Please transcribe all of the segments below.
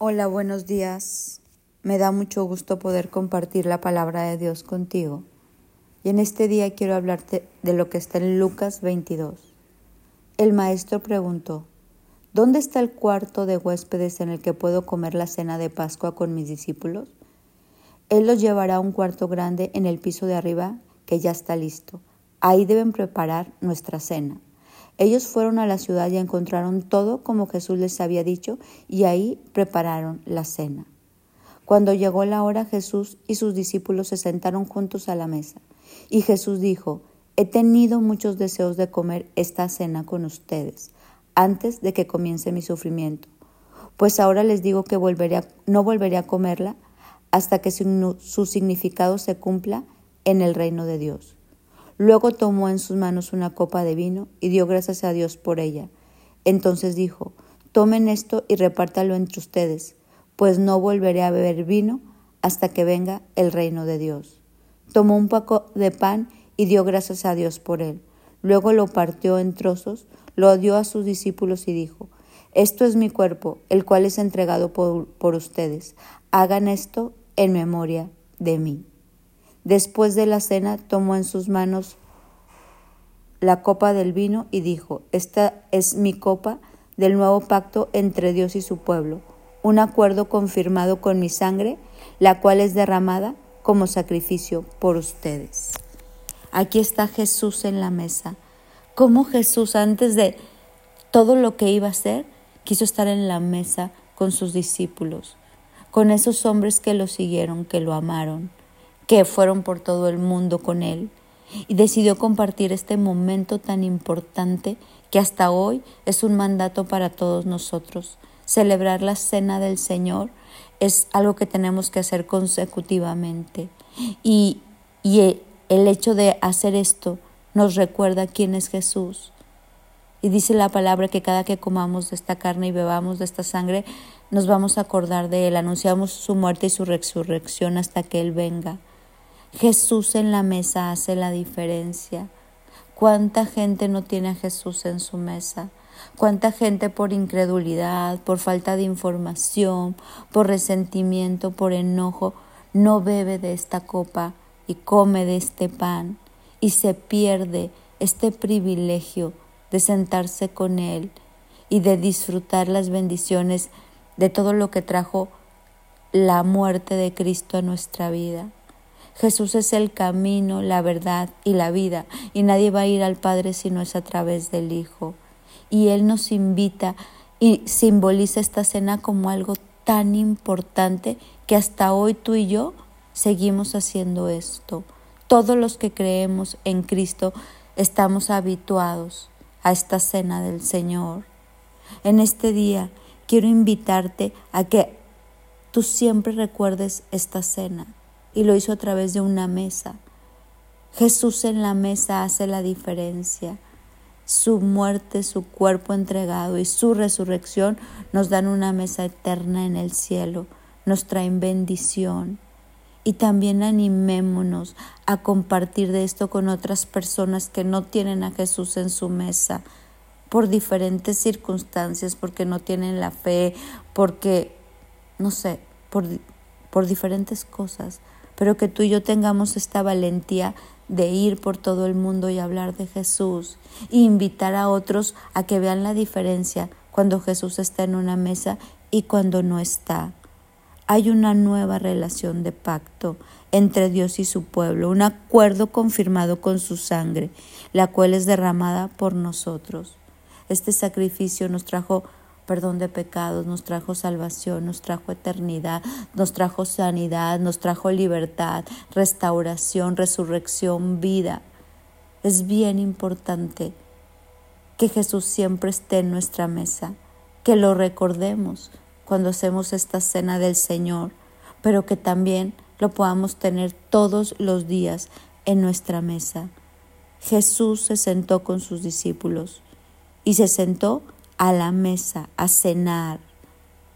Hola, buenos días. Me da mucho gusto poder compartir la palabra de Dios contigo. Y en este día quiero hablarte de lo que está en Lucas 22. El maestro preguntó, ¿Dónde está el cuarto de huéspedes en el que puedo comer la cena de Pascua con mis discípulos? Él los llevará a un cuarto grande en el piso de arriba que ya está listo. Ahí deben preparar nuestra cena. Ellos fueron a la ciudad y encontraron todo como Jesús les había dicho y ahí prepararon la cena. Cuando llegó la hora, Jesús y sus discípulos se sentaron juntos a la mesa. Y Jesús dijo, He tenido muchos deseos de comer esta cena con ustedes antes de que comience mi sufrimiento. Pues ahora les digo que volveré no volveré a comerla hasta que su significado se cumpla en el reino de Dios. Luego tomó en sus manos una copa de vino y dio gracias a Dios por ella. Entonces dijo, tomen esto y repártalo entre ustedes, pues no volveré a beber vino hasta que venga el reino de Dios. Tomó un poco de pan y dio gracias a Dios por él. Luego lo partió en trozos, lo dio a sus discípulos y dijo, Esto es mi cuerpo, el cual es entregado por, por ustedes. Hagan esto en memoria de mí. Después de la cena tomó en sus manos la copa del vino y dijo, Esta es mi copa del nuevo pacto entre Dios y su pueblo, un acuerdo confirmado con mi sangre, la cual es derramada como sacrificio por ustedes. Aquí está Jesús en la mesa. Como Jesús, antes de todo lo que iba a hacer, quiso estar en la mesa con sus discípulos, con esos hombres que lo siguieron, que lo amaron, que fueron por todo el mundo con él y decidió compartir este momento tan importante que hasta hoy es un mandato para todos nosotros. Celebrar la cena del Señor es algo que tenemos que hacer consecutivamente y, y el hecho de hacer esto nos recuerda quién es Jesús. Y dice la palabra que cada que comamos de esta carne y bebamos de esta sangre, nos vamos a acordar de Él, anunciamos su muerte y su resurrección hasta que Él venga. Jesús en la mesa hace la diferencia. ¿Cuánta gente no tiene a Jesús en su mesa? ¿Cuánta gente por incredulidad, por falta de información, por resentimiento, por enojo, no bebe de esta copa y come de este pan y se pierde este privilegio de sentarse con Él y de disfrutar las bendiciones de todo lo que trajo la muerte de Cristo a nuestra vida? Jesús es el camino, la verdad y la vida, y nadie va a ir al Padre si no es a través del Hijo. Y Él nos invita y simboliza esta cena como algo tan importante que hasta hoy tú y yo seguimos haciendo esto. Todos los que creemos en Cristo estamos habituados a esta cena del Señor. En este día quiero invitarte a que tú siempre recuerdes esta cena y lo hizo a través de una mesa. Jesús en la mesa hace la diferencia. Su muerte, su cuerpo entregado y su resurrección nos dan una mesa eterna en el cielo, nos traen bendición. Y también animémonos a compartir de esto con otras personas que no tienen a Jesús en su mesa por diferentes circunstancias, porque no tienen la fe, porque, no sé, por, por diferentes cosas pero que tú y yo tengamos esta valentía de ir por todo el mundo y hablar de Jesús e invitar a otros a que vean la diferencia cuando Jesús está en una mesa y cuando no está. Hay una nueva relación de pacto entre Dios y su pueblo, un acuerdo confirmado con su sangre, la cual es derramada por nosotros. Este sacrificio nos trajo perdón de pecados, nos trajo salvación, nos trajo eternidad, nos trajo sanidad, nos trajo libertad, restauración, resurrección, vida. Es bien importante que Jesús siempre esté en nuestra mesa, que lo recordemos cuando hacemos esta cena del Señor, pero que también lo podamos tener todos los días en nuestra mesa. Jesús se sentó con sus discípulos y se sentó a la mesa, a cenar.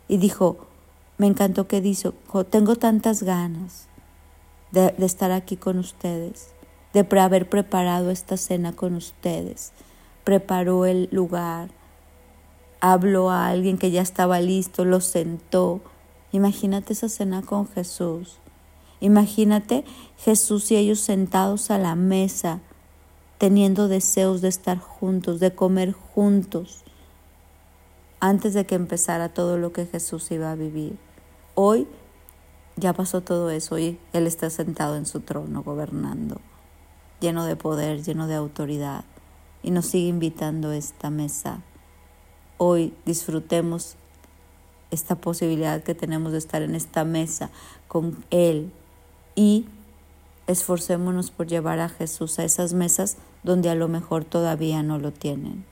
Y dijo, me encantó que dijo, tengo tantas ganas de, de estar aquí con ustedes, de haber preparado esta cena con ustedes. Preparó el lugar, habló a alguien que ya estaba listo, lo sentó Imagínate esa cena con Jesús. Imagínate Jesús y ellos sentados a la mesa, teniendo deseos de estar juntos, de comer juntos, antes de que empezara todo lo que Jesús iba a vivir. Hoy ya pasó todo eso, hoy Él está sentado en su trono gobernando, lleno de poder, lleno de autoridad, y nos sigue invitando a esta mesa. Hoy disfrutemos esta posibilidad que tenemos de estar en esta mesa con Él y esforcémonos por llevar a Jesús a esas mesas donde a lo mejor todavía no lo tienen.